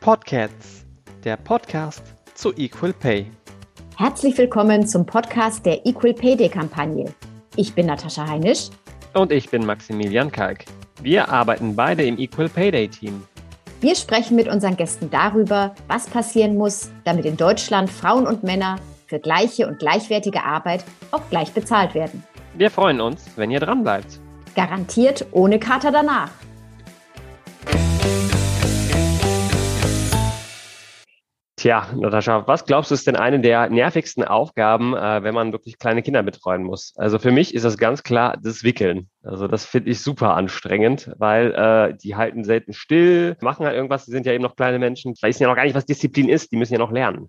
Podcasts, der Podcast zu Equal Pay. Herzlich willkommen zum Podcast der Equal Pay Day Kampagne. Ich bin Natascha Heinisch. Und ich bin Maximilian Kalk. Wir arbeiten beide im Equal Pay Day Team. Wir sprechen mit unseren Gästen darüber, was passieren muss, damit in Deutschland Frauen und Männer für gleiche und gleichwertige Arbeit auch gleich bezahlt werden. Wir freuen uns, wenn ihr dran bleibt. Garantiert ohne Kater danach. Tja, Natascha, was glaubst du ist denn eine der nervigsten Aufgaben, äh, wenn man wirklich kleine Kinder betreuen muss? Also für mich ist das ganz klar das Wickeln. Also das finde ich super anstrengend, weil äh, die halten selten still, machen halt irgendwas, die sind ja eben noch kleine Menschen, die wissen ja noch gar nicht, was Disziplin ist, die müssen ja noch lernen.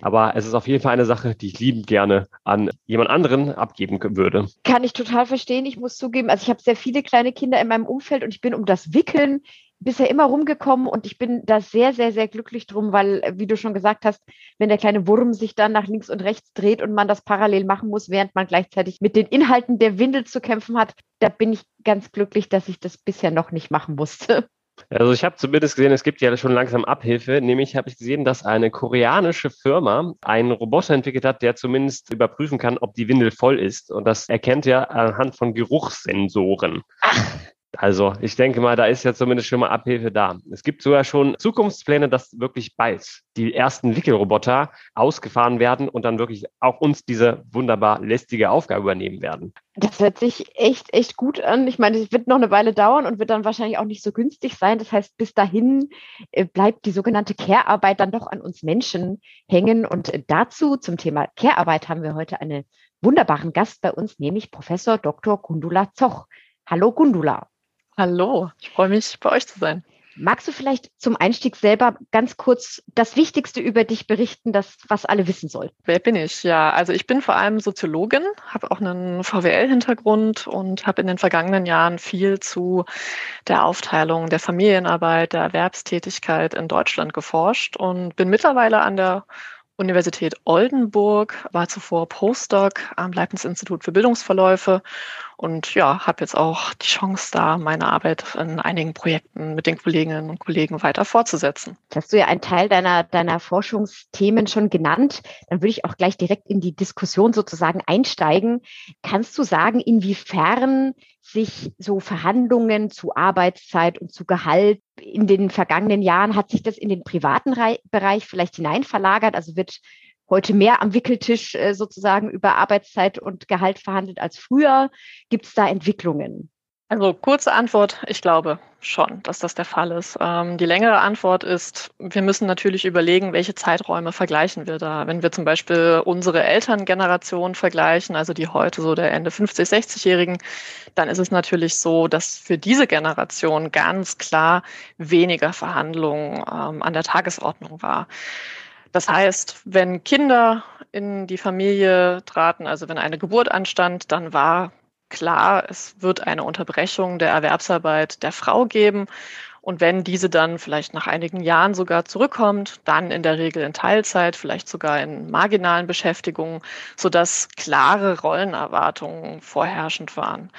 Aber es ist auf jeden Fall eine Sache, die ich liebend gerne an jemand anderen abgeben würde. Kann ich total verstehen. Ich muss zugeben, also ich habe sehr viele kleine Kinder in meinem Umfeld und ich bin um das Wickeln bisher immer rumgekommen und ich bin da sehr, sehr, sehr glücklich drum, weil, wie du schon gesagt hast, wenn der kleine Wurm sich dann nach links und rechts dreht und man das parallel machen muss, während man gleichzeitig mit den Inhalten der Windel zu kämpfen hat, da bin ich ganz glücklich, dass ich das bisher noch nicht machen musste. Also ich habe zumindest gesehen, es gibt ja schon langsam Abhilfe. Nämlich habe ich gesehen, dass eine koreanische Firma einen Roboter entwickelt hat, der zumindest überprüfen kann, ob die Windel voll ist. Und das erkennt er anhand von Geruchssensoren. Ach. Also ich denke mal, da ist ja zumindest schon mal Abhilfe da. Es gibt sogar schon Zukunftspläne, dass wirklich bald die ersten Wickelroboter ausgefahren werden und dann wirklich auch uns diese wunderbar lästige Aufgabe übernehmen werden. Das hört sich echt, echt gut an. Ich meine, es wird noch eine Weile dauern und wird dann wahrscheinlich auch nicht so günstig sein. Das heißt, bis dahin äh, bleibt die sogenannte Care-Arbeit dann doch an uns Menschen hängen. Und dazu zum Thema Care-Arbeit haben wir heute einen wunderbaren Gast bei uns, nämlich Professor Dr. Gundula Zoch. Hallo Gundula. Hallo, ich freue mich, bei euch zu sein. Magst du vielleicht zum Einstieg selber ganz kurz das Wichtigste über dich berichten, das was alle wissen sollten? Wer bin ich? Ja, also ich bin vor allem Soziologin, habe auch einen VWL-Hintergrund und habe in den vergangenen Jahren viel zu der Aufteilung der Familienarbeit, der Erwerbstätigkeit in Deutschland geforscht und bin mittlerweile an der Universität Oldenburg, war zuvor Postdoc am Leibniz-Institut für Bildungsverläufe und ja, habe jetzt auch die Chance, da meine Arbeit in einigen Projekten mit den Kolleginnen und Kollegen weiter fortzusetzen. Das hast du ja einen Teil deiner, deiner Forschungsthemen schon genannt. Dann würde ich auch gleich direkt in die Diskussion sozusagen einsteigen. Kannst du sagen, inwiefern sich so Verhandlungen zu Arbeitszeit und zu Gehalt in den vergangenen Jahren, hat sich das in den privaten Bereich vielleicht hinein verlagert? Also wird heute mehr am Wickeltisch äh, sozusagen über Arbeitszeit und Gehalt verhandelt als früher? Gibt es da Entwicklungen? Also kurze Antwort, ich glaube schon, dass das der Fall ist. Ähm, die längere Antwort ist, wir müssen natürlich überlegen, welche Zeiträume vergleichen wir da. Wenn wir zum Beispiel unsere Elterngeneration vergleichen, also die heute so der Ende 50, 60-Jährigen, dann ist es natürlich so, dass für diese Generation ganz klar weniger Verhandlungen ähm, an der Tagesordnung war. Das heißt, wenn Kinder in die Familie traten, also wenn eine Geburt anstand, dann war klar, es wird eine Unterbrechung der Erwerbsarbeit der Frau geben. Und wenn diese dann vielleicht nach einigen Jahren sogar zurückkommt, dann in der Regel in Teilzeit, vielleicht sogar in marginalen Beschäftigungen, sodass klare Rollenerwartungen vorherrschend waren.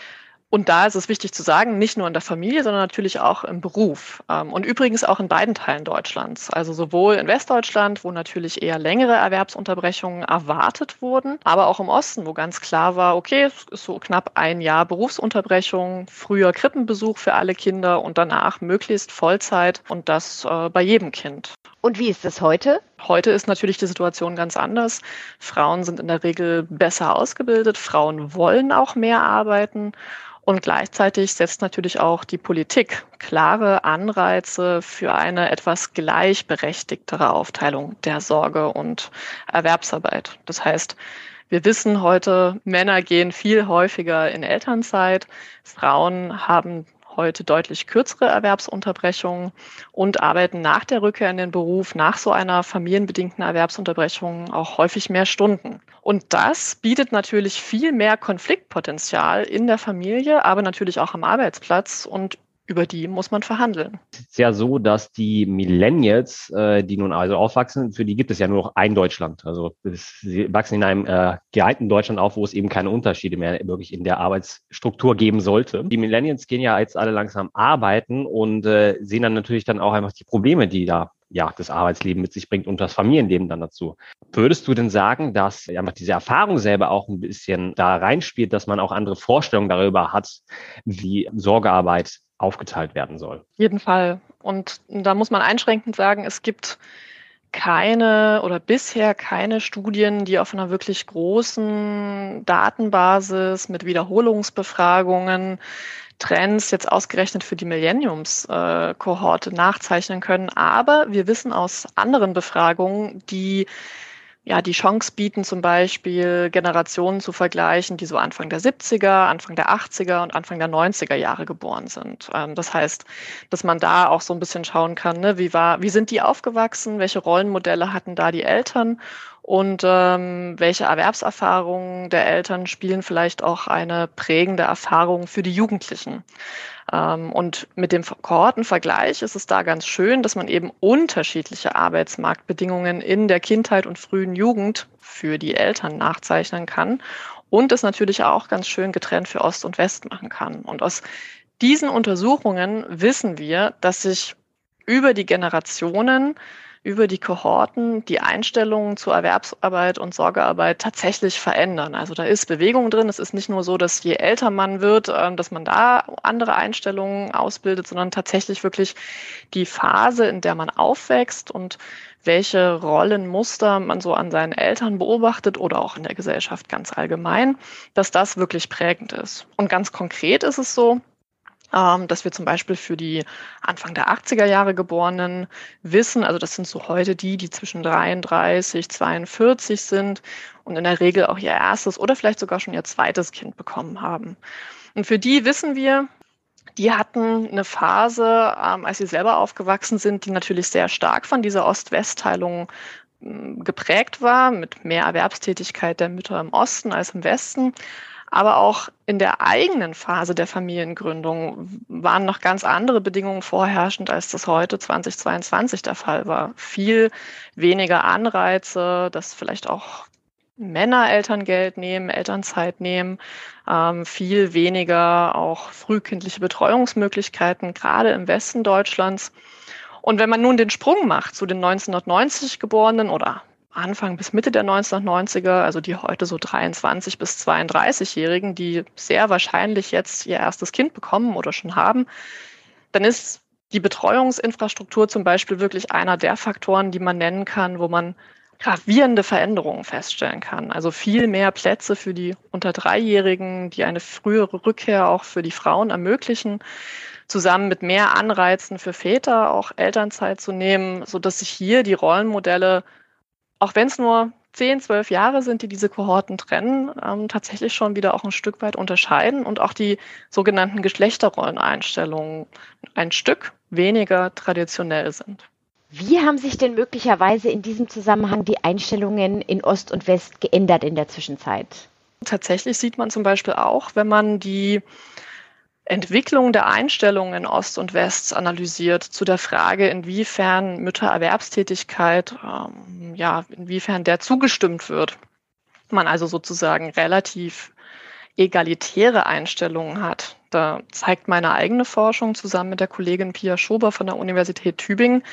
Und da ist es wichtig zu sagen, nicht nur in der Familie, sondern natürlich auch im Beruf. Ähm, und übrigens auch in beiden Teilen Deutschlands. Also sowohl in Westdeutschland, wo natürlich eher längere Erwerbsunterbrechungen erwartet wurden, aber auch im Osten, wo ganz klar war, okay, es ist so knapp ein Jahr Berufsunterbrechung, früher Krippenbesuch für alle Kinder und danach möglichst Vollzeit und das äh, bei jedem Kind. Und wie ist es heute? Heute ist natürlich die Situation ganz anders. Frauen sind in der Regel besser ausgebildet, Frauen wollen auch mehr arbeiten. Und gleichzeitig setzt natürlich auch die Politik klare Anreize für eine etwas gleichberechtigtere Aufteilung der Sorge und Erwerbsarbeit. Das heißt, wir wissen heute, Männer gehen viel häufiger in Elternzeit, Frauen haben heute deutlich kürzere Erwerbsunterbrechungen und arbeiten nach der Rückkehr in den Beruf, nach so einer familienbedingten Erwerbsunterbrechung auch häufig mehr Stunden. Und das bietet natürlich viel mehr Konfliktpotenzial in der Familie, aber natürlich auch am Arbeitsplatz und über die muss man verhandeln. Es ist ja so, dass die Millennials, äh, die nun also aufwachsen, für die gibt es ja nur noch ein Deutschland. Also sie wachsen in einem äh, geeinten Deutschland auf, wo es eben keine Unterschiede mehr wirklich in der Arbeitsstruktur geben sollte. Die Millennials gehen ja jetzt alle langsam arbeiten und äh, sehen dann natürlich dann auch einfach die Probleme, die da ja, das Arbeitsleben mit sich bringt und das Familienleben dann dazu. Würdest du denn sagen, dass ja, diese Erfahrung selber auch ein bisschen da reinspielt, dass man auch andere Vorstellungen darüber hat, wie Sorgearbeit aufgeteilt werden soll? Jeden Fall. Und da muss man einschränkend sagen, es gibt keine oder bisher keine Studien, die auf einer wirklich großen Datenbasis mit Wiederholungsbefragungen Trends jetzt ausgerechnet für die Millenniums-Kohorte nachzeichnen können. Aber wir wissen aus anderen Befragungen, die ja, die Chance bieten, zum Beispiel Generationen zu vergleichen, die so Anfang der 70er, Anfang der 80er und Anfang der 90er Jahre geboren sind. Ähm, das heißt, dass man da auch so ein bisschen schauen kann, ne, wie war, wie sind die aufgewachsen, welche Rollenmodelle hatten da die Eltern und ähm, welche Erwerbserfahrungen der Eltern spielen vielleicht auch eine prägende Erfahrung für die Jugendlichen. Ähm, und mit dem Kohortenvergleich ist es da ganz schön, dass man eben unterschiedliche Arbeitsmarktbedingungen in der Kindheit und frühen Jugend für die Eltern nachzeichnen kann und es natürlich auch ganz schön getrennt für Ost und West machen kann. Und aus diesen Untersuchungen wissen wir, dass sich über die Generationen über die Kohorten die Einstellungen zu Erwerbsarbeit und Sorgearbeit tatsächlich verändern. Also da ist Bewegung drin. Es ist nicht nur so, dass je älter man wird, ähm, dass man da andere Einstellungen ausbildet, sondern tatsächlich wirklich die Phase, in der man aufwächst und welche Rollenmuster man so an seinen Eltern beobachtet oder auch in der Gesellschaft ganz allgemein, dass das wirklich prägend ist. Und ganz konkret ist es so, ähm, dass wir zum Beispiel für die Anfang der 80er Jahre Geborenen wissen, also das sind so heute die, die zwischen 33, 42 sind und in der Regel auch ihr erstes oder vielleicht sogar schon ihr zweites Kind bekommen haben. Und für die wissen wir, die hatten eine Phase, ähm, als sie selber aufgewachsen sind, die natürlich sehr stark von dieser Ost-West-Teilung hm, geprägt war, mit mehr Erwerbstätigkeit der Mütter im Osten als im Westen. Aber auch in der eigenen Phase der Familiengründung waren noch ganz andere Bedingungen vorherrschend, als das heute 2022 der Fall war. Viel weniger Anreize, dass vielleicht auch Männer Elterngeld nehmen, Elternzeit nehmen, ähm, viel weniger auch frühkindliche Betreuungsmöglichkeiten, gerade im Westen Deutschlands. Und wenn man nun den Sprung macht zu den 1990 Geborenen oder Anfang bis Mitte der 1990er, also die heute so 23 bis 32-Jährigen, die sehr wahrscheinlich jetzt ihr erstes Kind bekommen oder schon haben, dann ist die Betreuungsinfrastruktur zum Beispiel wirklich einer der Faktoren, die man nennen kann, wo man gravierende Veränderungen feststellen kann. Also viel mehr Plätze für die unter Dreijährigen, die eine frühere Rückkehr auch für die Frauen ermöglichen, zusammen mit mehr Anreizen für Väter auch Elternzeit zu nehmen, so dass sich hier die Rollenmodelle auch wenn es nur 10, 12 Jahre sind, die diese Kohorten trennen, ähm, tatsächlich schon wieder auch ein Stück weit unterscheiden und auch die sogenannten Geschlechterrolleneinstellungen ein Stück weniger traditionell sind. Wie haben sich denn möglicherweise in diesem Zusammenhang die Einstellungen in Ost und West geändert in der Zwischenzeit? Tatsächlich sieht man zum Beispiel auch, wenn man die Entwicklung der Einstellungen in Ost und West analysiert zu der Frage, inwiefern Müttererwerbstätigkeit, ähm, ja, inwiefern der zugestimmt wird. Man also sozusagen relativ egalitäre Einstellungen hat. Da zeigt meine eigene Forschung zusammen mit der Kollegin Pia Schober von der Universität Tübingen,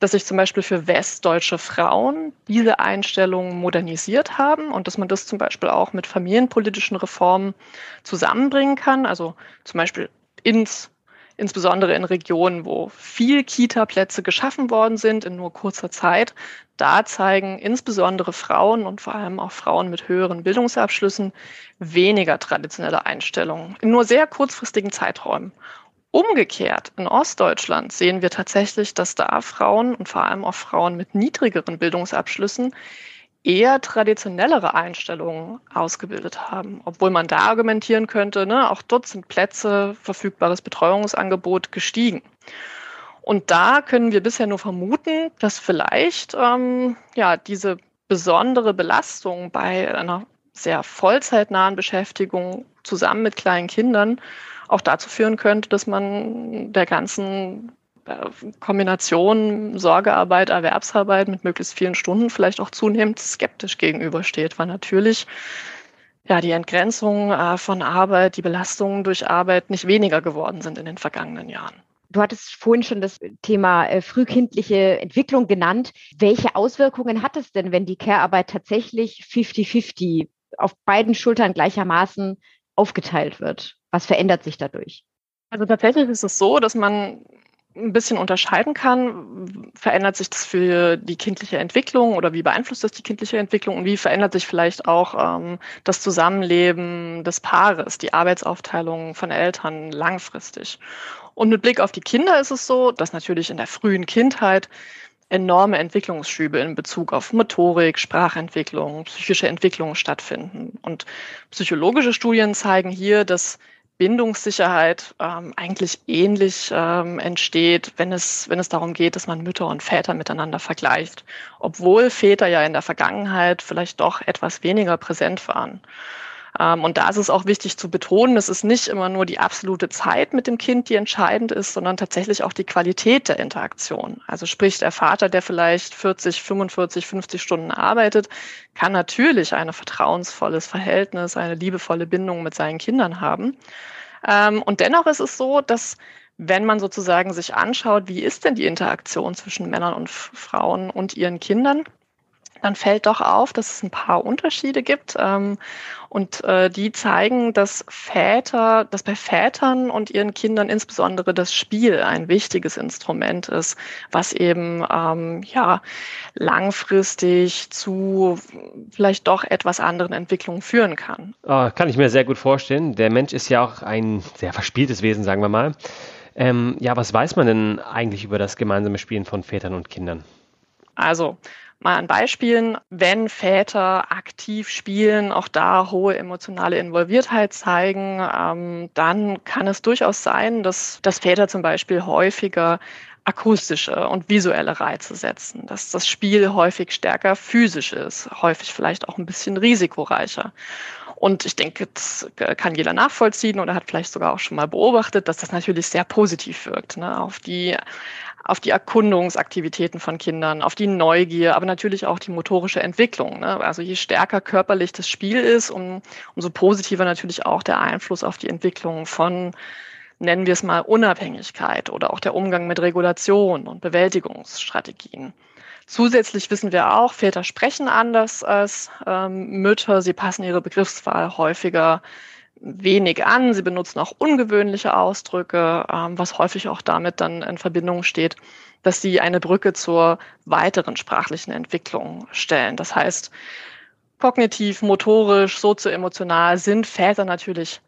dass sich zum Beispiel für westdeutsche Frauen diese Einstellungen modernisiert haben und dass man das zum Beispiel auch mit familienpolitischen Reformen zusammenbringen kann. Also zum Beispiel ins insbesondere in Regionen, wo viel Kita-Plätze geschaffen worden sind in nur kurzer Zeit. Da zeigen insbesondere Frauen und vor allem auch Frauen mit höheren Bildungsabschlüssen weniger traditionelle Einstellungen in nur sehr kurzfristigen Zeiträumen. Umgekehrt, in Ostdeutschland sehen wir tatsächlich, dass da Frauen und vor allem auch Frauen mit niedrigeren Bildungsabschlüssen eher traditionellere Einstellungen ausgebildet haben. Obwohl man da argumentieren könnte, ne, auch dort sind Plätze, verfügbares Betreuungsangebot gestiegen. Und da können wir bisher nur vermuten, dass vielleicht ähm, ja, diese besondere Belastung bei einer sehr vollzeitnahen Beschäftigung zusammen mit kleinen Kindern auch dazu führen könnte, dass man der ganzen Kombination Sorgearbeit, Erwerbsarbeit mit möglichst vielen Stunden vielleicht auch zunehmend skeptisch gegenübersteht, weil natürlich ja, die Entgrenzung äh, von Arbeit, die Belastungen durch Arbeit nicht weniger geworden sind in den vergangenen Jahren. Du hattest vorhin schon das Thema äh, frühkindliche Entwicklung genannt. Welche Auswirkungen hat es denn, wenn die Care-Arbeit tatsächlich 50-50 auf beiden Schultern gleichermaßen aufgeteilt wird? Was verändert sich dadurch? Also tatsächlich ist es so, dass man ein bisschen unterscheiden kann, verändert sich das für die kindliche Entwicklung oder wie beeinflusst das die kindliche Entwicklung und wie verändert sich vielleicht auch ähm, das Zusammenleben des Paares, die Arbeitsaufteilung von Eltern langfristig. Und mit Blick auf die Kinder ist es so, dass natürlich in der frühen Kindheit enorme Entwicklungsschübe in Bezug auf Motorik, Sprachentwicklung, psychische Entwicklung stattfinden. Und psychologische Studien zeigen hier, dass Bindungssicherheit ähm, eigentlich ähnlich ähm, entsteht, wenn es, wenn es darum geht, dass man Mütter und Väter miteinander vergleicht, obwohl Väter ja in der Vergangenheit vielleicht doch etwas weniger präsent waren. Ähm, und da ist es auch wichtig zu betonen, es ist nicht immer nur die absolute Zeit mit dem Kind, die entscheidend ist, sondern tatsächlich auch die Qualität der Interaktion. Also sprich, der Vater, der vielleicht 40, 45, 50 Stunden arbeitet, kann natürlich ein vertrauensvolles Verhältnis, eine liebevolle Bindung mit seinen Kindern haben. Ähm, und dennoch ist es so, dass wenn man sozusagen sich anschaut, wie ist denn die Interaktion zwischen Männern und Frauen und ihren Kindern, dann fällt doch auf, dass es ein paar Unterschiede gibt. Ähm, und äh, die zeigen, dass Väter, dass bei Vätern und ihren Kindern insbesondere das Spiel ein wichtiges Instrument ist, was eben ähm, ja langfristig zu vielleicht doch etwas anderen Entwicklungen führen kann. Oh, kann ich mir sehr gut vorstellen. Der Mensch ist ja auch ein sehr verspieltes Wesen, sagen wir mal. Ähm, ja, was weiß man denn eigentlich über das gemeinsame Spielen von Vätern und Kindern? Also, Mal an Beispielen, wenn Väter aktiv spielen, auch da hohe emotionale Involviertheit zeigen, ähm, dann kann es durchaus sein, dass, dass Väter zum Beispiel häufiger akustische und visuelle Reize setzen, dass das Spiel häufig stärker physisch ist, häufig vielleicht auch ein bisschen risikoreicher. Und ich denke, das kann jeder nachvollziehen oder hat vielleicht sogar auch schon mal beobachtet, dass das natürlich sehr positiv wirkt ne, auf die auf die Erkundungsaktivitäten von Kindern, auf die Neugier, aber natürlich auch die motorische Entwicklung. Ne? Also je stärker körperlich das Spiel ist, um, umso positiver natürlich auch der Einfluss auf die Entwicklung von, nennen wir es mal, Unabhängigkeit oder auch der Umgang mit Regulation und Bewältigungsstrategien. Zusätzlich wissen wir auch, Väter sprechen anders als ähm, Mütter. Sie passen ihre Begriffswahl häufiger wenig an. Sie benutzen auch ungewöhnliche Ausdrücke, ähm, was häufig auch damit dann in Verbindung steht, dass sie eine Brücke zur weiteren sprachlichen Entwicklung stellen. Das heißt, kognitiv, motorisch, sozioemotional sind Väter natürlich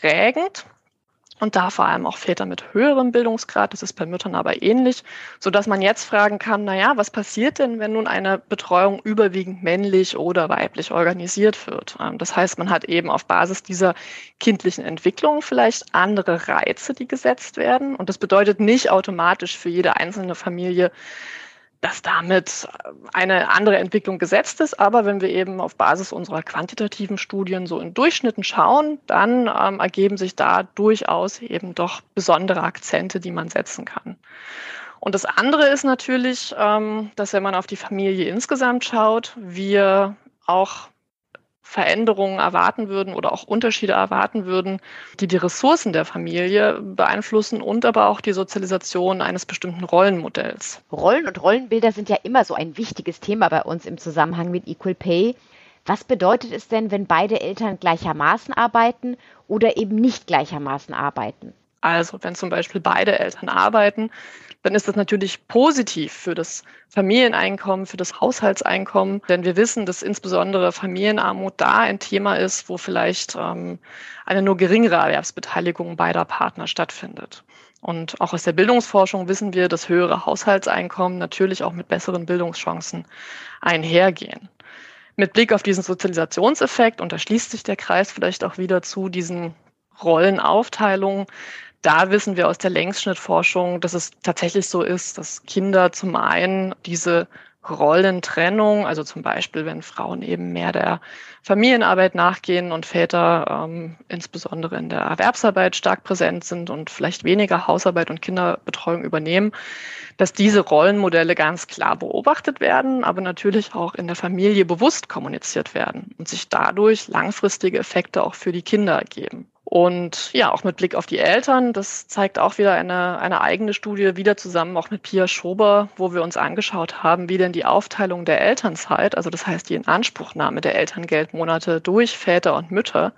prägend und da vor allem auch Väter mit höherem Bildungsgrad. Das ist bei Müttern aber ähnlich, so dass man jetzt fragen kann, na ja, was passiert denn, wenn nun eine Betreuung überwiegend männlich oder weiblich organisiert wird? Ähm, das heißt, man hat eben auf Basis dieser kindlichen Entwicklung vielleicht andere Reize, die gesetzt werden. Und das bedeutet nicht automatisch für jede einzelne Familie, dass damit eine andere Entwicklung gesetzt ist. Aber wenn wir eben auf Basis unserer quantitativen Studien so in Durchschnitten schauen, dann ähm, ergeben sich da durchaus eben doch besondere Akzente, die man setzen kann. Und das andere ist natürlich, ähm, dass wenn man auf die Familie insgesamt schaut, wir auch Veränderungen erwarten würden oder auch Unterschiede erwarten würden, die die Ressourcen der Familie beeinflussen und aber auch die Sozialisation eines bestimmten Rollenmodells. Rollen und Rollenbilder sind ja immer so ein wichtiges Thema bei uns im Zusammenhang mit Equal Pay. Was bedeutet es denn, wenn beide Eltern gleichermaßen arbeiten oder eben nicht gleichermaßen arbeiten? Also wenn zum Beispiel beide Eltern arbeiten, dann ist das natürlich positiv für das Familieneinkommen, für das Haushaltseinkommen. Denn wir wissen, dass insbesondere Familienarmut da ein Thema ist, wo vielleicht ähm, eine nur geringere Erwerbsbeteiligung beider Partner stattfindet. Und auch aus der Bildungsforschung wissen wir, dass höhere Haushaltseinkommen natürlich auch mit besseren Bildungschancen einhergehen. Mit Blick auf diesen Sozialisationseffekt, und da schließt sich der Kreis vielleicht auch wieder zu diesen Rollenaufteilungen, da wissen wir aus der Längsschnittforschung, dass es tatsächlich so ist, dass Kinder zum einen diese Rollentrennung, also zum Beispiel, wenn Frauen eben mehr der Familienarbeit nachgehen und Väter ähm, insbesondere in der Erwerbsarbeit stark präsent sind und vielleicht weniger Hausarbeit und Kinderbetreuung übernehmen, dass diese Rollenmodelle ganz klar beobachtet werden, aber natürlich auch in der Familie bewusst kommuniziert werden und sich dadurch langfristige Effekte auch für die Kinder ergeben. Und ja, auch mit Blick auf die Eltern, das zeigt auch wieder eine, eine eigene Studie, wieder zusammen auch mit Pia Schober, wo wir uns angeschaut haben, wie denn die Aufteilung der Elternzeit, also das heißt die Inanspruchnahme der Elterngeldmonate durch Väter und Mütter,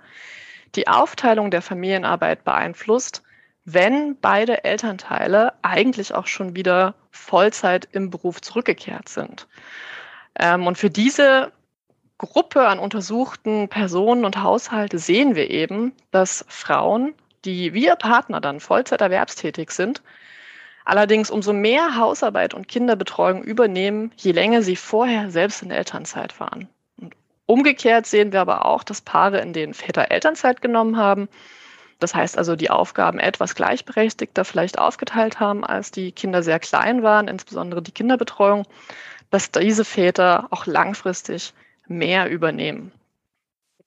die Aufteilung der Familienarbeit beeinflusst, wenn beide Elternteile eigentlich auch schon wieder Vollzeit im Beruf zurückgekehrt sind. Ähm, und für diese Gruppe an untersuchten Personen und Haushalte sehen wir eben, dass Frauen, die wie ihr Partner dann Vollzeit erwerbstätig sind, allerdings umso mehr Hausarbeit und Kinderbetreuung übernehmen, je länger sie vorher selbst in Elternzeit waren. Und umgekehrt sehen wir aber auch, dass Paare, in denen Väter Elternzeit genommen haben, das heißt also die Aufgaben etwas gleichberechtigter vielleicht aufgeteilt haben, als die Kinder sehr klein waren, insbesondere die Kinderbetreuung, dass diese Väter auch langfristig mehr übernehmen.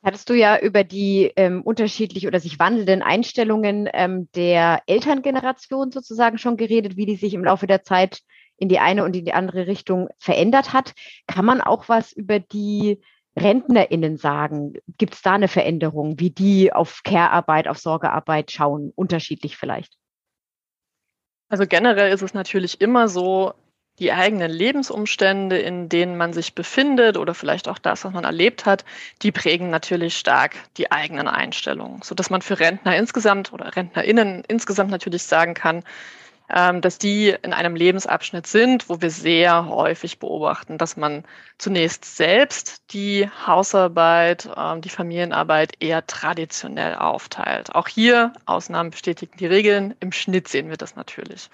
Hattest du ja über die ähm, unterschiedlich oder sich wandelnden Einstellungen ähm, der Elterngeneration sozusagen schon geredet, wie die sich im Laufe der Zeit in die eine und in die andere Richtung verändert hat. Kann man auch was über die RentnerInnen sagen? Gibt es da eine Veränderung, wie die auf Care-Arbeit, auf Sorgearbeit schauen? Unterschiedlich vielleicht? Also generell ist es natürlich immer so, die eigenen Lebensumstände, in denen man sich befindet oder vielleicht auch das, was man erlebt hat, die prägen natürlich stark die eigenen Einstellungen, so dass man für Rentner insgesamt oder RentnerInnen insgesamt natürlich sagen kann, ähm, dass die in einem Lebensabschnitt sind, wo wir sehr häufig beobachten, dass man zunächst selbst die Hausarbeit, ähm, die Familienarbeit eher traditionell aufteilt. Auch hier Ausnahmen bestätigen die Regeln. Im Schnitt sehen wir das natürlich.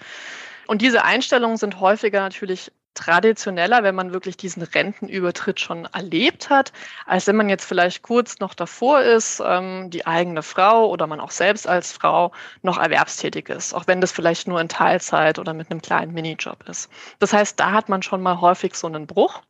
Und diese Einstellungen sind häufiger natürlich traditioneller, wenn man wirklich diesen Rentenübertritt schon erlebt hat, als wenn man jetzt vielleicht kurz noch davor ist, ähm, die eigene Frau oder man auch selbst als Frau noch erwerbstätig ist, auch wenn das vielleicht nur in Teilzeit oder mit einem kleinen Minijob ist. Das heißt, da hat man schon mal häufig so einen Bruch.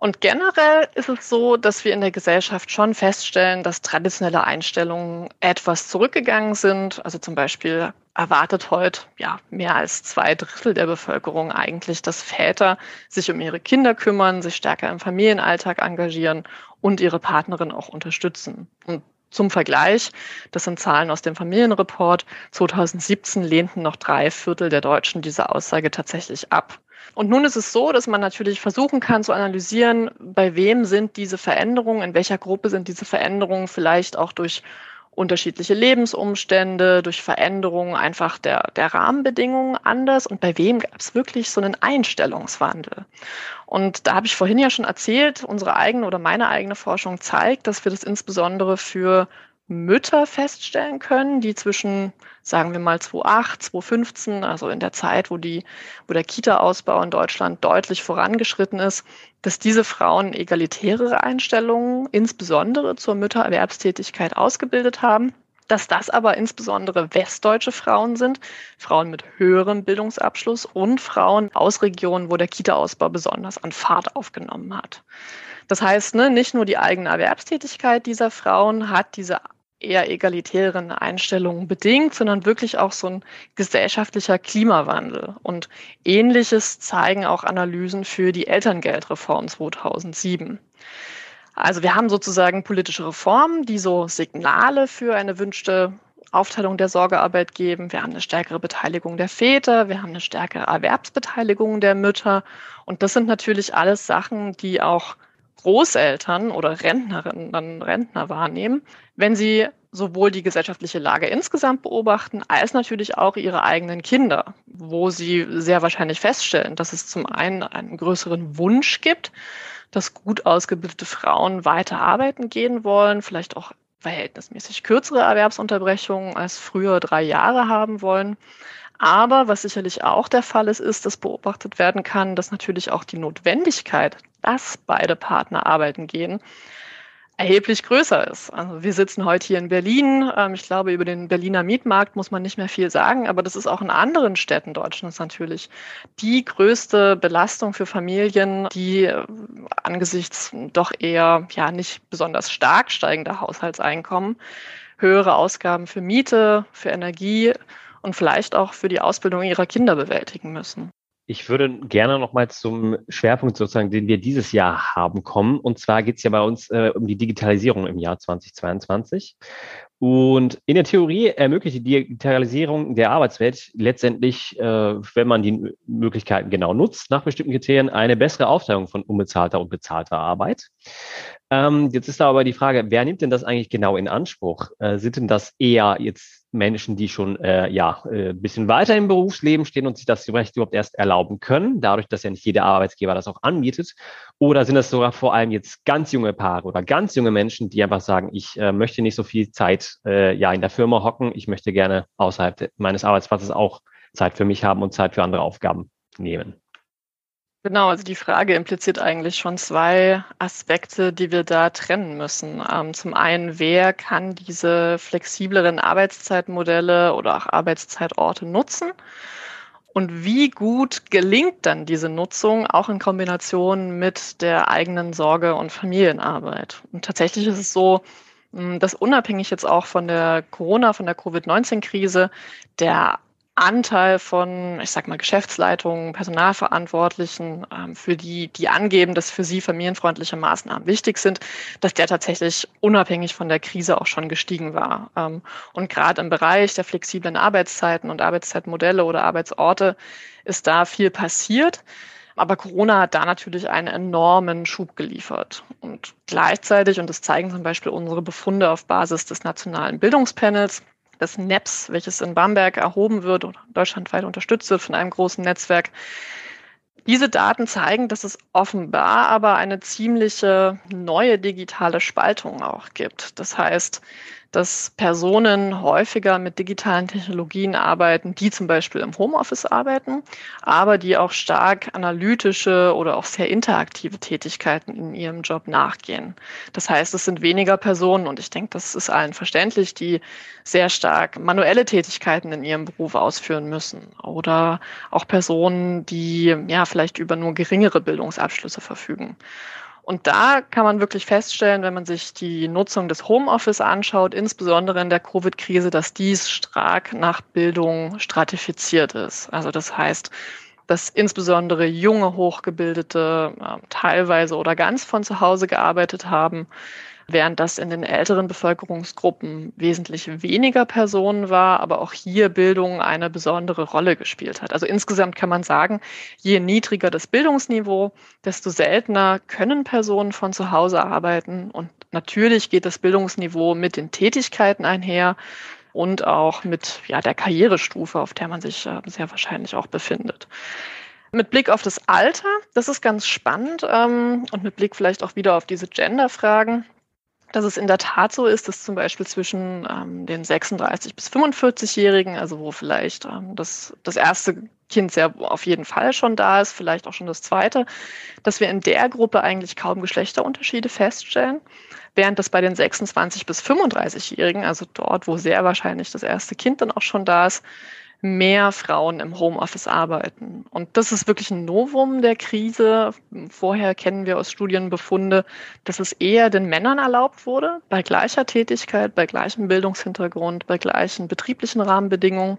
Und generell ist es so, dass wir in der Gesellschaft schon feststellen, dass traditionelle Einstellungen etwas zurückgegangen sind. Also zum Beispiel erwartet heute ja mehr als zwei Drittel der Bevölkerung eigentlich, dass Väter sich um ihre Kinder kümmern, sich stärker im Familienalltag engagieren und ihre Partnerin auch unterstützen. Und zum Vergleich, das sind Zahlen aus dem Familienreport, 2017 lehnten noch drei Viertel der Deutschen diese Aussage tatsächlich ab. Und nun ist es so, dass man natürlich versuchen kann zu analysieren, bei wem sind diese Veränderungen, in welcher Gruppe sind diese Veränderungen vielleicht auch durch unterschiedliche Lebensumstände, durch Veränderungen einfach der, der Rahmenbedingungen anders und bei wem gab es wirklich so einen Einstellungswandel. Und da habe ich vorhin ja schon erzählt, unsere eigene oder meine eigene Forschung zeigt, dass wir das insbesondere für Mütter feststellen können, die zwischen, sagen wir mal, 2008, 2015, also in der Zeit, wo, die, wo der Kita-Ausbau in Deutschland deutlich vorangeschritten ist, dass diese Frauen egalitärere Einstellungen, insbesondere zur Müttererwerbstätigkeit, ausgebildet haben dass das aber insbesondere westdeutsche Frauen sind, Frauen mit höherem Bildungsabschluss und Frauen aus Regionen, wo der Kita-Ausbau besonders an Fahrt aufgenommen hat. Das heißt, ne, nicht nur die eigene Erwerbstätigkeit dieser Frauen hat diese eher egalitären Einstellungen bedingt, sondern wirklich auch so ein gesellschaftlicher Klimawandel. Und ähnliches zeigen auch Analysen für die Elterngeldreform 2007. Also wir haben sozusagen politische Reformen, die so Signale für eine wünschte Aufteilung der Sorgearbeit geben. Wir haben eine stärkere Beteiligung der Väter, wir haben eine stärkere Erwerbsbeteiligung der Mütter. Und das sind natürlich alles Sachen, die auch Großeltern oder Rentnerinnen und Rentner wahrnehmen, wenn sie sowohl die gesellschaftliche Lage insgesamt beobachten, als natürlich auch ihre eigenen Kinder, wo sie sehr wahrscheinlich feststellen, dass es zum einen einen größeren Wunsch gibt, dass gut ausgebildete Frauen weiter arbeiten gehen wollen, vielleicht auch verhältnismäßig kürzere Erwerbsunterbrechungen als früher drei Jahre haben wollen. Aber was sicherlich auch der Fall ist, ist, dass beobachtet werden kann, dass natürlich auch die Notwendigkeit, dass beide Partner arbeiten gehen, erheblich größer ist. Also wir sitzen heute hier in Berlin. Ähm, ich glaube, über den Berliner Mietmarkt muss man nicht mehr viel sagen, aber das ist auch in anderen Städten Deutschlands natürlich die größte Belastung für Familien, die äh, angesichts doch eher ja nicht besonders stark steigender Haushaltseinkommen höhere Ausgaben für Miete, für Energie und vielleicht auch für die Ausbildung ihrer Kinder bewältigen müssen. Ich würde gerne nochmal zum Schwerpunkt sozusagen, den wir dieses Jahr haben, kommen. Und zwar geht es ja bei uns äh, um die Digitalisierung im Jahr 2022. Und in der Theorie ermöglicht die Digitalisierung der Arbeitswelt letztendlich, äh, wenn man die Möglichkeiten genau nutzt, nach bestimmten Kriterien eine bessere Aufteilung von unbezahlter und bezahlter Arbeit. Ähm, jetzt ist da aber die Frage, wer nimmt denn das eigentlich genau in Anspruch? Äh, sind denn das eher jetzt Menschen, die schon äh, ja äh, bisschen weiter im Berufsleben stehen und sich das Recht überhaupt erst erlauben können, dadurch, dass ja nicht jeder Arbeitsgeber das auch anbietet? Oder sind das sogar vor allem jetzt ganz junge Paare oder ganz junge Menschen, die einfach sagen, ich äh, möchte nicht so viel Zeit äh, ja in der Firma hocken, ich möchte gerne außerhalb meines Arbeitsplatzes auch Zeit für mich haben und Zeit für andere Aufgaben nehmen? Genau, also die Frage impliziert eigentlich schon zwei Aspekte, die wir da trennen müssen. Ähm, zum einen, wer kann diese flexibleren Arbeitszeitmodelle oder auch Arbeitszeitorte nutzen? Und wie gut gelingt dann diese Nutzung auch in Kombination mit der eigenen Sorge und Familienarbeit? Und tatsächlich ist es so, hm, dass unabhängig jetzt auch von der Corona, von der Covid-19-Krise, der Anteil von, ich sag mal, Geschäftsleitungen, Personalverantwortlichen, ähm, für die, die angeben, dass für sie familienfreundliche Maßnahmen wichtig sind, dass der tatsächlich unabhängig von der Krise auch schon gestiegen war. Ähm, und gerade im Bereich der flexiblen Arbeitszeiten und Arbeitszeitmodelle oder Arbeitsorte ist da viel passiert. Aber Corona hat da natürlich einen enormen Schub geliefert. Und gleichzeitig, und das zeigen zum Beispiel unsere Befunde auf Basis des Nationalen Bildungspanels, des NEPS, welches in Bamberg erhoben wird oder deutschlandweit unterstützt wird von einem großen Netzwerk. Diese Daten zeigen, dass es offenbar aber eine ziemliche neue digitale Spaltung auch gibt. Das heißt, dass Personen häufiger mit digitalen Technologien arbeiten, die zum Beispiel im Homeoffice arbeiten, aber die auch stark analytische oder auch sehr interaktive Tätigkeiten in ihrem Job nachgehen. Das heißt, es sind weniger Personen und ich denke, das ist allen verständlich, die sehr stark manuelle Tätigkeiten in ihrem Beruf ausführen müssen oder auch Personen, die ja vielleicht über nur geringere Bildungsabschlüsse verfügen. Und da kann man wirklich feststellen, wenn man sich die Nutzung des Homeoffice anschaut, insbesondere in der Covid-Krise, dass dies stark nach Bildung stratifiziert ist. Also das heißt, dass insbesondere junge Hochgebildete äh, teilweise oder ganz von zu Hause gearbeitet haben, während das in den älteren Bevölkerungsgruppen wesentlich weniger Personen war, aber auch hier Bildung eine besondere Rolle gespielt hat. Also insgesamt kann man sagen, je niedriger das Bildungsniveau, desto seltener können Personen von zu Hause arbeiten. Und natürlich geht das Bildungsniveau mit den Tätigkeiten einher und auch mit ja, der Karrierestufe, auf der man sich äh, sehr wahrscheinlich auch befindet. Mit Blick auf das Alter, das ist ganz spannend ähm, und mit Blick vielleicht auch wieder auf diese Gender-Fragen dass es in der Tat so ist, dass zum Beispiel zwischen ähm, den 36 bis 45-Jährigen, also wo vielleicht ähm, das, das erste Kind sehr auf jeden Fall schon da ist, vielleicht auch schon das zweite, dass wir in der Gruppe eigentlich kaum Geschlechterunterschiede feststellen, während das bei den 26 bis 35-Jährigen, also dort, wo sehr wahrscheinlich das erste Kind dann auch schon da ist, mehr Frauen im Homeoffice arbeiten. Und das ist wirklich ein Novum der Krise. Vorher kennen wir aus Studienbefunde, dass es eher den Männern erlaubt wurde, bei gleicher Tätigkeit, bei gleichem Bildungshintergrund, bei gleichen betrieblichen Rahmenbedingungen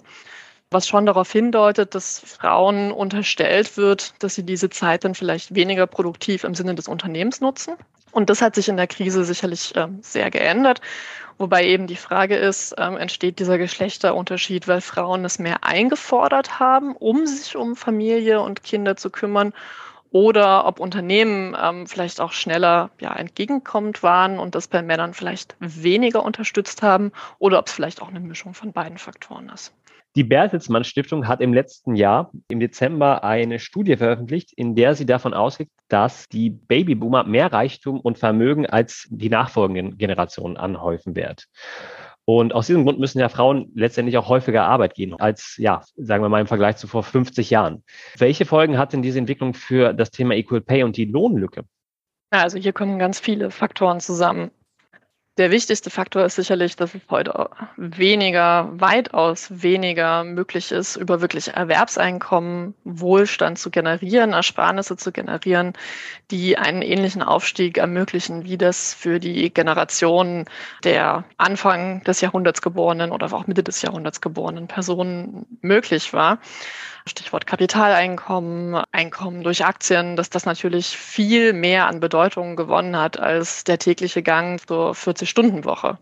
was schon darauf hindeutet, dass Frauen unterstellt wird, dass sie diese Zeit dann vielleicht weniger produktiv im Sinne des Unternehmens nutzen. Und das hat sich in der Krise sicherlich äh, sehr geändert. Wobei eben die Frage ist, ähm, entsteht dieser Geschlechterunterschied, weil Frauen es mehr eingefordert haben, um sich um Familie und Kinder zu kümmern, oder ob Unternehmen ähm, vielleicht auch schneller ja, entgegenkommend waren und das bei Männern vielleicht weniger unterstützt haben, oder ob es vielleicht auch eine Mischung von beiden Faktoren ist. Die Bertelsmann Stiftung hat im letzten Jahr, im Dezember, eine Studie veröffentlicht, in der sie davon ausgeht, dass die Babyboomer mehr Reichtum und Vermögen als die nachfolgenden Generationen anhäufen wird. Und aus diesem Grund müssen ja Frauen letztendlich auch häufiger Arbeit gehen als, ja, sagen wir mal im Vergleich zu vor 50 Jahren. Welche Folgen hat denn diese Entwicklung für das Thema Equal Pay und die Lohnlücke? Also hier kommen ganz viele Faktoren zusammen. Der wichtigste Faktor ist sicherlich, dass es heute weniger, weitaus weniger möglich ist, über wirklich Erwerbseinkommen, Wohlstand zu generieren, Ersparnisse zu generieren, die einen ähnlichen Aufstieg ermöglichen, wie das für die Generationen der Anfang des Jahrhunderts geborenen oder auch Mitte des Jahrhunderts geborenen Personen möglich war. Stichwort Kapitaleinkommen, Einkommen durch Aktien, dass das natürlich viel mehr an Bedeutung gewonnen hat als der tägliche Gang zur 40-Stunden-Woche.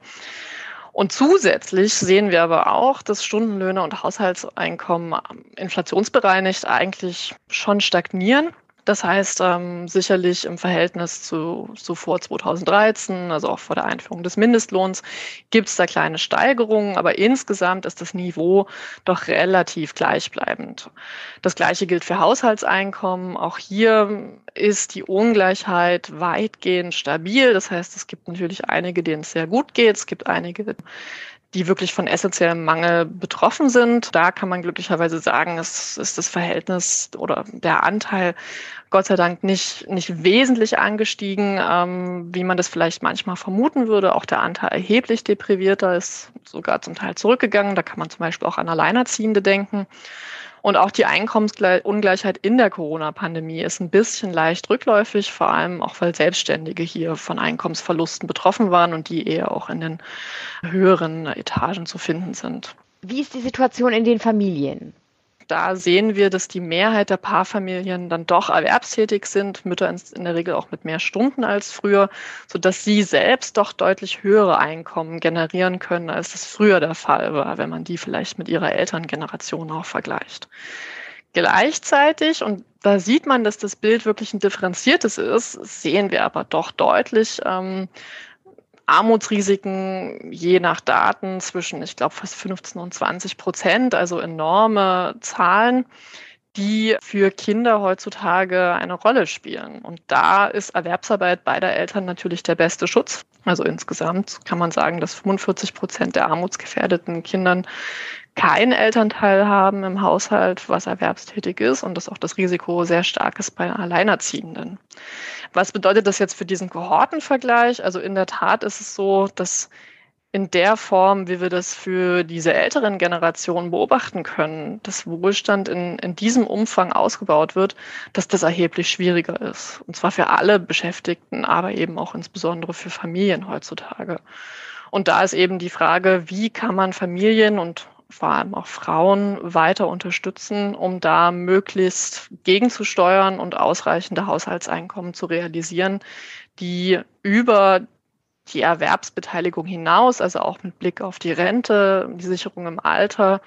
Und zusätzlich sehen wir aber auch, dass Stundenlöhne und Haushaltseinkommen inflationsbereinigt eigentlich schon stagnieren. Das heißt, ähm, sicherlich im Verhältnis zu, zu vor 2013, also auch vor der Einführung des Mindestlohns, gibt es da kleine Steigerungen, aber insgesamt ist das Niveau doch relativ gleichbleibend. Das gleiche gilt für Haushaltseinkommen. Auch hier ist die Ungleichheit weitgehend stabil. Das heißt, es gibt natürlich einige, denen es sehr gut geht. Es gibt einige, die wirklich von essentiellem Mangel betroffen sind. Da kann man glücklicherweise sagen, es ist das Verhältnis oder der Anteil Gott sei Dank nicht, nicht wesentlich angestiegen, ähm, wie man das vielleicht manchmal vermuten würde. Auch der Anteil erheblich deprivierter ist sogar zum Teil zurückgegangen. Da kann man zum Beispiel auch an Alleinerziehende denken. Und auch die Einkommensungleichheit in der Corona-Pandemie ist ein bisschen leicht rückläufig, vor allem auch weil Selbstständige hier von Einkommensverlusten betroffen waren und die eher auch in den höheren Etagen zu finden sind. Wie ist die Situation in den Familien? Da sehen wir, dass die Mehrheit der Paarfamilien dann doch erwerbstätig sind, Mütter in der Regel auch mit mehr Stunden als früher, sodass sie selbst doch deutlich höhere Einkommen generieren können, als das früher der Fall war, wenn man die vielleicht mit ihrer Elterngeneration auch vergleicht. Gleichzeitig, und da sieht man, dass das Bild wirklich ein differenziertes ist, sehen wir aber doch deutlich, ähm, Armutsrisiken je nach Daten zwischen, ich glaube, fast 15 und 20 Prozent, also enorme Zahlen, die für Kinder heutzutage eine Rolle spielen. Und da ist Erwerbsarbeit beider Eltern natürlich der beste Schutz. Also insgesamt kann man sagen, dass 45 Prozent der armutsgefährdeten Kindern keinen Elternteil haben im Haushalt, was erwerbstätig ist und dass auch das Risiko sehr stark ist bei Alleinerziehenden. Was bedeutet das jetzt für diesen Kohortenvergleich? Also in der Tat ist es so, dass in der Form, wie wir das für diese älteren Generationen beobachten können, dass Wohlstand in, in diesem Umfang ausgebaut wird, dass das erheblich schwieriger ist. Und zwar für alle Beschäftigten, aber eben auch insbesondere für Familien heutzutage. Und da ist eben die Frage, wie kann man Familien und vor allem auch Frauen weiter unterstützen, um da möglichst gegenzusteuern und ausreichende Haushaltseinkommen zu realisieren, die über die Erwerbsbeteiligung hinaus, also auch mit Blick auf die Rente, die Sicherung im Alter,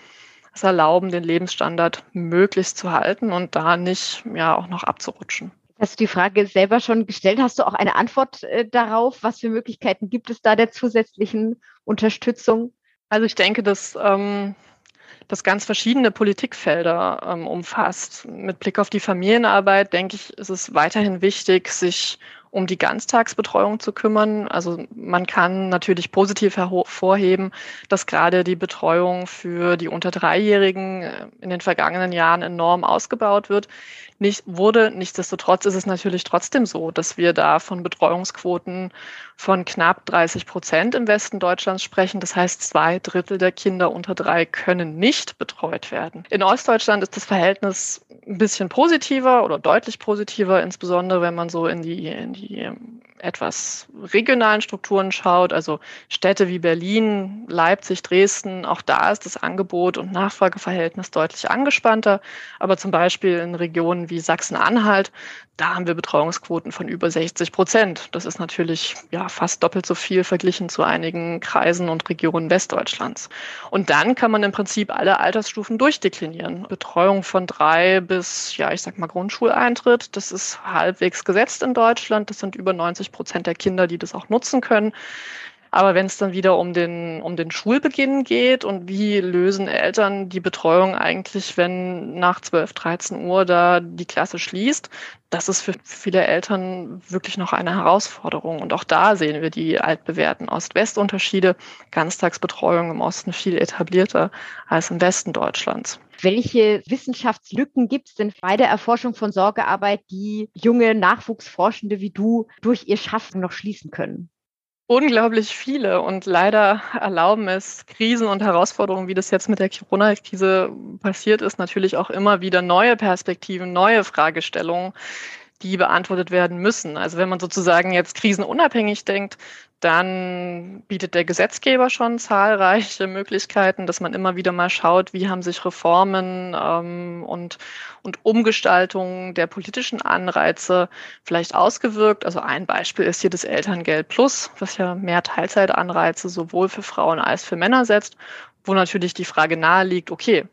es erlauben, den Lebensstandard möglichst zu halten und da nicht ja auch noch abzurutschen. Hast du die Frage selber schon gestellt? Hast du auch eine Antwort äh, darauf? Was für Möglichkeiten gibt es da der zusätzlichen Unterstützung? Also ich denke, dass ähm, das ganz verschiedene Politikfelder ähm, umfasst. Mit Blick auf die Familienarbeit, denke ich, ist es weiterhin wichtig, sich um die Ganztagsbetreuung zu kümmern. Also man kann natürlich positiv hervorheben, dass gerade die Betreuung für die unter Dreijährigen äh, in den vergangenen Jahren enorm ausgebaut wird. Nicht, wurde. Nichtsdestotrotz ist es natürlich trotzdem so, dass wir da von Betreuungsquoten von knapp 30 Prozent im Westen Deutschlands sprechen. Das heißt, zwei Drittel der Kinder unter drei können nicht betreut werden. In Ostdeutschland ist das Verhältnis ein bisschen positiver oder deutlich positiver, insbesondere wenn man so in die, in die ähm, etwas regionalen Strukturen schaut, also Städte wie Berlin, Leipzig, Dresden, auch da ist das Angebot und Nachfrageverhältnis deutlich angespannter. Aber zum Beispiel in Regionen wie Sachsen-Anhalt, da haben wir Betreuungsquoten von über 60 Prozent. Das ist natürlich ja fast doppelt so viel verglichen zu einigen Kreisen und Regionen Westdeutschlands. Und dann kann man im Prinzip alle Altersstufen durchdeklinieren. Betreuung von drei bis, ja, ich sag mal Grundschuleintritt, das ist halbwegs gesetzt in Deutschland. Das sind über 90 Prozent der Kinder, die das auch nutzen können. Aber wenn es dann wieder um den, um den Schulbeginn geht und wie lösen Eltern die Betreuung eigentlich, wenn nach 12, 13 Uhr da die Klasse schließt, das ist für viele Eltern wirklich noch eine Herausforderung. Und auch da sehen wir die altbewährten Ost-West-Unterschiede. Ganztagsbetreuung im Osten viel etablierter als im Westen Deutschlands. Welche Wissenschaftslücken gibt es denn bei der Erforschung von Sorgearbeit, die junge Nachwuchsforschende wie du durch ihr Schaffen noch schließen können? Unglaublich viele und leider erlauben es Krisen und Herausforderungen, wie das jetzt mit der Corona-Krise passiert ist, natürlich auch immer wieder neue Perspektiven, neue Fragestellungen, die beantwortet werden müssen. Also wenn man sozusagen jetzt krisenunabhängig denkt, dann bietet der Gesetzgeber schon zahlreiche Möglichkeiten, dass man immer wieder mal schaut, wie haben sich Reformen ähm, und, und Umgestaltungen der politischen Anreize vielleicht ausgewirkt. Also ein Beispiel ist hier das Elterngeld Plus, was ja mehr Teilzeitanreize sowohl für Frauen als für Männer setzt, wo natürlich die Frage nahe liegt, okay,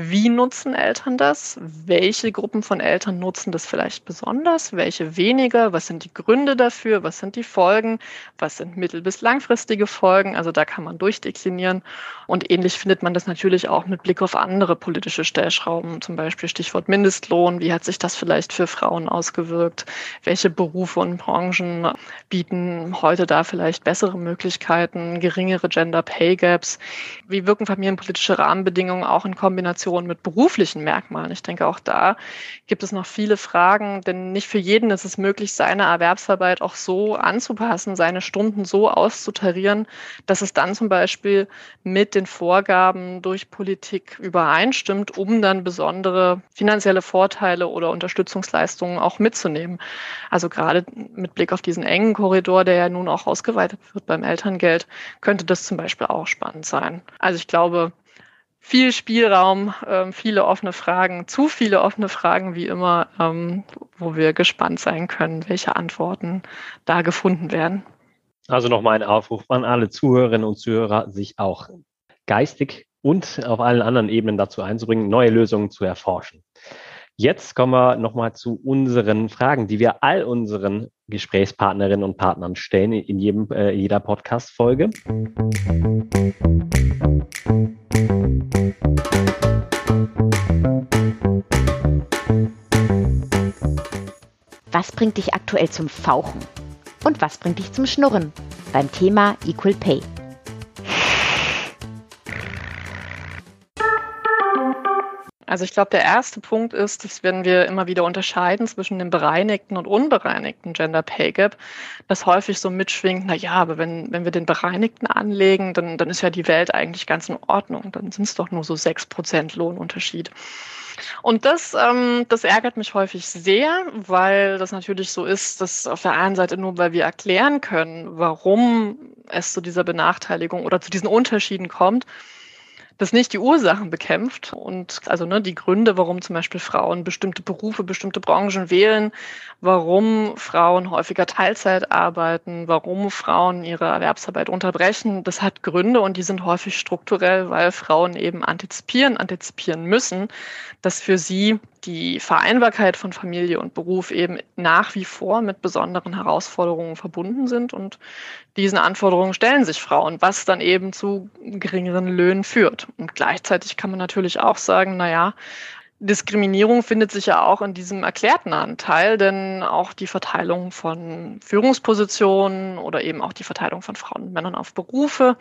wie nutzen Eltern das? Welche Gruppen von Eltern nutzen das vielleicht besonders? Welche weniger? Was sind die Gründe dafür? Was sind die Folgen? Was sind mittel- bis langfristige Folgen? Also da kann man durchdeklinieren. Und ähnlich findet man das natürlich auch mit Blick auf andere politische Stellschrauben, zum Beispiel Stichwort Mindestlohn. Wie hat sich das vielleicht für Frauen ausgewirkt? Welche Berufe und Branchen bieten heute da vielleicht bessere Möglichkeiten, geringere Gender Pay Gaps? Wie wirken familienpolitische Rahmenbedingungen auch in Kombination Kombination mit beruflichen Merkmalen. Ich denke, auch da gibt es noch viele Fragen, denn nicht für jeden ist es möglich, seine Erwerbsarbeit auch so anzupassen, seine Stunden so auszutarieren, dass es dann zum Beispiel mit den Vorgaben durch Politik übereinstimmt, um dann besondere finanzielle Vorteile oder Unterstützungsleistungen auch mitzunehmen. Also gerade mit Blick auf diesen engen Korridor, der ja nun auch ausgeweitet wird beim Elterngeld, könnte das zum Beispiel auch spannend sein. Also ich glaube, viel Spielraum, ähm, viele offene Fragen, zu viele offene Fragen wie immer, ähm, wo wir gespannt sein können, welche Antworten da gefunden werden. Also nochmal ein Aufruf an alle Zuhörerinnen und Zuhörer, sich auch geistig und auf allen anderen Ebenen dazu einzubringen, neue Lösungen zu erforschen. Jetzt kommen wir nochmal zu unseren Fragen, die wir all unseren Gesprächspartnerinnen und Partnern stellen in jedem, äh, jeder Podcast-Folge. Was bringt dich aktuell zum Fauchen? Und was bringt dich zum Schnurren? Beim Thema Equal Pay. Also ich glaube, der erste Punkt ist, dass wenn wir immer wieder unterscheiden zwischen dem bereinigten und unbereinigten Gender Pay Gap, das häufig so mitschwingt, na ja, aber wenn, wenn wir den bereinigten anlegen, dann, dann ist ja die Welt eigentlich ganz in Ordnung. Dann sind es doch nur so sechs Prozent Lohnunterschied. Und das, ähm, das ärgert mich häufig sehr, weil das natürlich so ist, dass auf der einen Seite nur, weil wir erklären können, warum es zu dieser Benachteiligung oder zu diesen Unterschieden kommt, das nicht die Ursachen bekämpft und also ne, die Gründe, warum zum Beispiel Frauen bestimmte Berufe, bestimmte Branchen wählen, warum Frauen häufiger Teilzeit arbeiten, warum Frauen ihre Erwerbsarbeit unterbrechen, das hat Gründe und die sind häufig strukturell, weil Frauen eben antizipieren, antizipieren müssen, dass für sie die Vereinbarkeit von Familie und Beruf eben nach wie vor mit besonderen Herausforderungen verbunden sind. Und diesen Anforderungen stellen sich Frauen, was dann eben zu geringeren Löhnen führt. Und gleichzeitig kann man natürlich auch sagen, na ja, Diskriminierung findet sich ja auch in diesem erklärten Anteil, denn auch die Verteilung von Führungspositionen oder eben auch die Verteilung von Frauen und Männern auf Berufe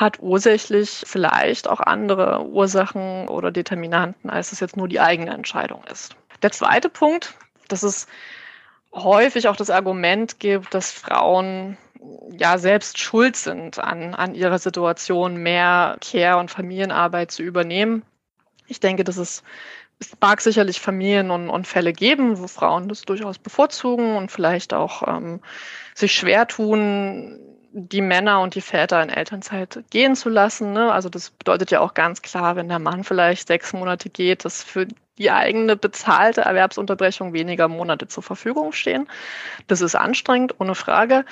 hat ursächlich vielleicht auch andere Ursachen oder Determinanten, als es jetzt nur die eigene Entscheidung ist. Der zweite Punkt, dass es häufig auch das Argument gibt, dass Frauen ja selbst schuld sind an, an ihrer Situation, mehr Care- und Familienarbeit zu übernehmen. Ich denke, dass es es mag sicherlich Familien und, und, Fälle geben, wo Frauen das durchaus bevorzugen und vielleicht auch ähm, sich schwer tun, die Männer und die Väter in Elternzeit gehen zu lassen. Ne? Also das bedeutet ja auch ganz klar, wenn der Mann vielleicht sechs Monate geht, dass für die eigene bezahlte Erwerbsunterbrechung weniger Monate zur Verfügung stehen. Das ist anstrengend, ohne Frage.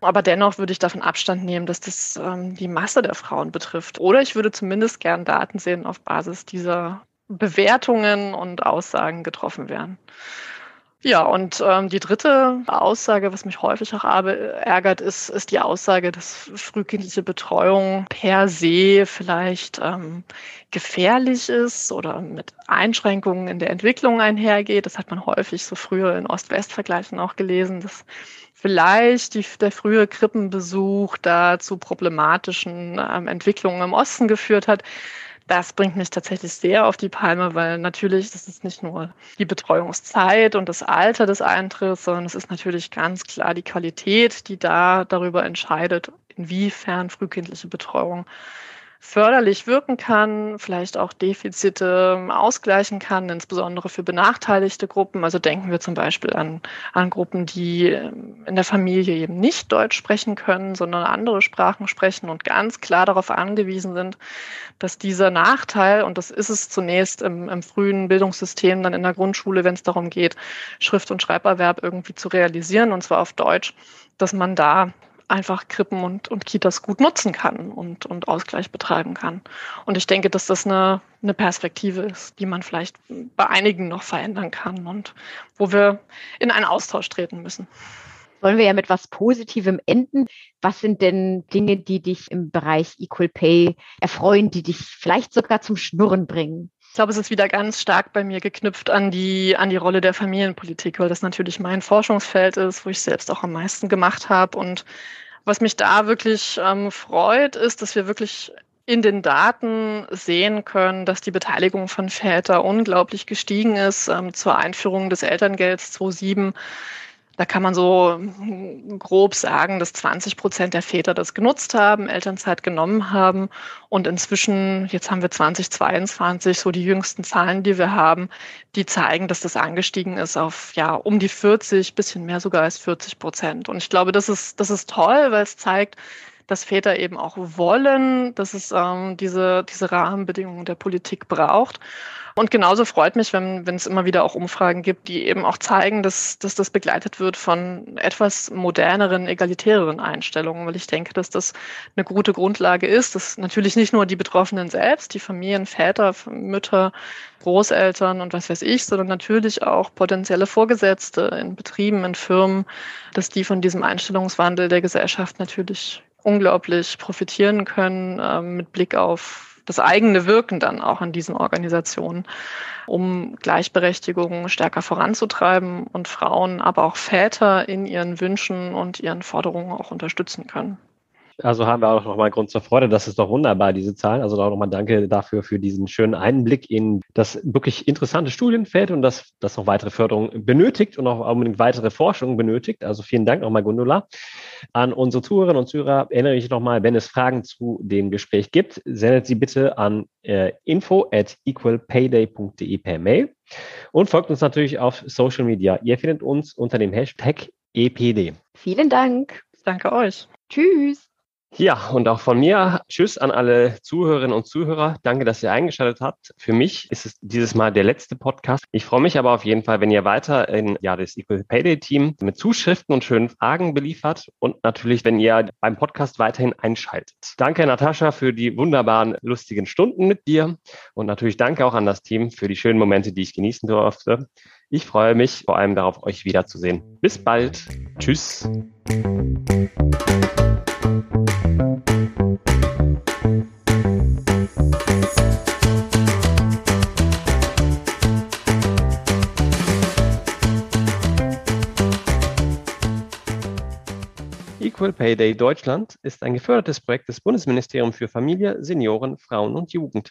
Aber dennoch würde ich davon Abstand nehmen, dass das ähm, die Masse der Frauen betrifft. Oder ich würde zumindest gern Daten sehen, auf Basis dieser Bewertungen und Aussagen getroffen werden. Ja, und ähm, die dritte Aussage, was mich häufig auch ärgert, ist, ist die Aussage, dass frühkindliche Betreuung per se vielleicht ähm, gefährlich ist oder mit Einschränkungen in der Entwicklung einhergeht. Das hat man häufig so früher in Ost-West-Vergleichen auch gelesen, dass vielleicht die, der frühe Krippenbesuch da zu problematischen ähm, Entwicklungen im Osten geführt hat. Das bringt mich tatsächlich sehr auf die Palme, weil natürlich, das ist nicht nur die Betreuungszeit und das Alter des Eintritts, sondern es ist natürlich ganz klar die Qualität, die da darüber entscheidet, inwiefern frühkindliche Betreuung förderlich wirken kann, vielleicht auch Defizite ähm, ausgleichen kann, insbesondere für benachteiligte Gruppen. Also denken wir zum Beispiel an, an Gruppen, die ähm, in der Familie eben nicht Deutsch sprechen können, sondern andere Sprachen sprechen und ganz klar darauf angewiesen sind, dass dieser Nachteil, und das ist es zunächst im, im frühen Bildungssystem, dann in der Grundschule, wenn es darum geht, Schrift- und Schreiberwerb irgendwie zu realisieren, und zwar auf Deutsch, dass man da einfach Krippen und, und Kitas gut nutzen kann und, und Ausgleich betreiben kann. Und ich denke, dass das eine, eine Perspektive ist, die man vielleicht bei einigen noch verändern kann und wo wir in einen Austausch treten müssen. Wollen wir ja mit was Positivem enden. Was sind denn Dinge, die dich im Bereich Equal Pay erfreuen, die dich vielleicht sogar zum Schnurren bringen? Ich glaube, es ist wieder ganz stark bei mir geknüpft an die, an die Rolle der Familienpolitik, weil das natürlich mein Forschungsfeld ist, wo ich selbst auch am meisten gemacht habe. Und was mich da wirklich ähm, freut, ist, dass wir wirklich in den Daten sehen können, dass die Beteiligung von Vätern unglaublich gestiegen ist. Ähm, zur Einführung des Elterngelds 2007 da kann man so grob sagen, dass 20 Prozent der Väter das genutzt haben, Elternzeit genommen haben. Und inzwischen, jetzt haben wir 2022, so die jüngsten Zahlen, die wir haben, die zeigen, dass das angestiegen ist auf ja um die 40, bisschen mehr sogar als 40 Prozent. Und ich glaube, das ist, das ist toll, weil es zeigt, dass Väter eben auch wollen, dass es ähm, diese, diese Rahmenbedingungen der Politik braucht. Und genauso freut mich, wenn, wenn es immer wieder auch Umfragen gibt, die eben auch zeigen, dass, dass das begleitet wird von etwas moderneren, egalitäreren Einstellungen, weil ich denke, dass das eine gute Grundlage ist, dass natürlich nicht nur die Betroffenen selbst, die Familien, Väter, Mütter, Großeltern und was weiß ich, sondern natürlich auch potenzielle Vorgesetzte in Betrieben, in Firmen, dass die von diesem Einstellungswandel der Gesellschaft natürlich unglaublich profitieren können äh, mit Blick auf das eigene Wirken dann auch in diesen Organisationen, um Gleichberechtigung stärker voranzutreiben und Frauen, aber auch Väter in ihren Wünschen und ihren Forderungen auch unterstützen können. Also haben wir auch nochmal Grund zur Freude. Das ist doch wunderbar, diese Zahlen. Also auch nochmal danke dafür für diesen schönen Einblick in das wirklich interessante Studienfeld und das, das noch weitere Förderung benötigt und auch unbedingt weitere Forschung benötigt. Also vielen Dank nochmal, Gundula. An unsere Zuhörerinnen und Zuhörer erinnere ich nochmal, wenn es Fragen zu dem Gespräch gibt, sendet sie bitte an äh, info at equalpayday.de per Mail und folgt uns natürlich auf Social Media. Ihr findet uns unter dem Hashtag EPD. Vielen Dank. Danke euch. Tschüss. Ja, und auch von mir Tschüss an alle Zuhörerinnen und Zuhörer. Danke, dass ihr eingeschaltet habt. Für mich ist es dieses Mal der letzte Podcast. Ich freue mich aber auf jeden Fall, wenn ihr weiter in ja, das Equal Payday Team mit Zuschriften und schönen Fragen beliefert und natürlich, wenn ihr beim Podcast weiterhin einschaltet. Danke, Natascha, für die wunderbaren, lustigen Stunden mit dir und natürlich danke auch an das Team für die schönen Momente, die ich genießen durfte. Ich freue mich vor allem darauf, euch wiederzusehen. Bis bald. Tschüss. Equal Pay Day Deutschland ist ein gefördertes Projekt des Bundesministeriums für Familie, Senioren, Frauen und Jugend.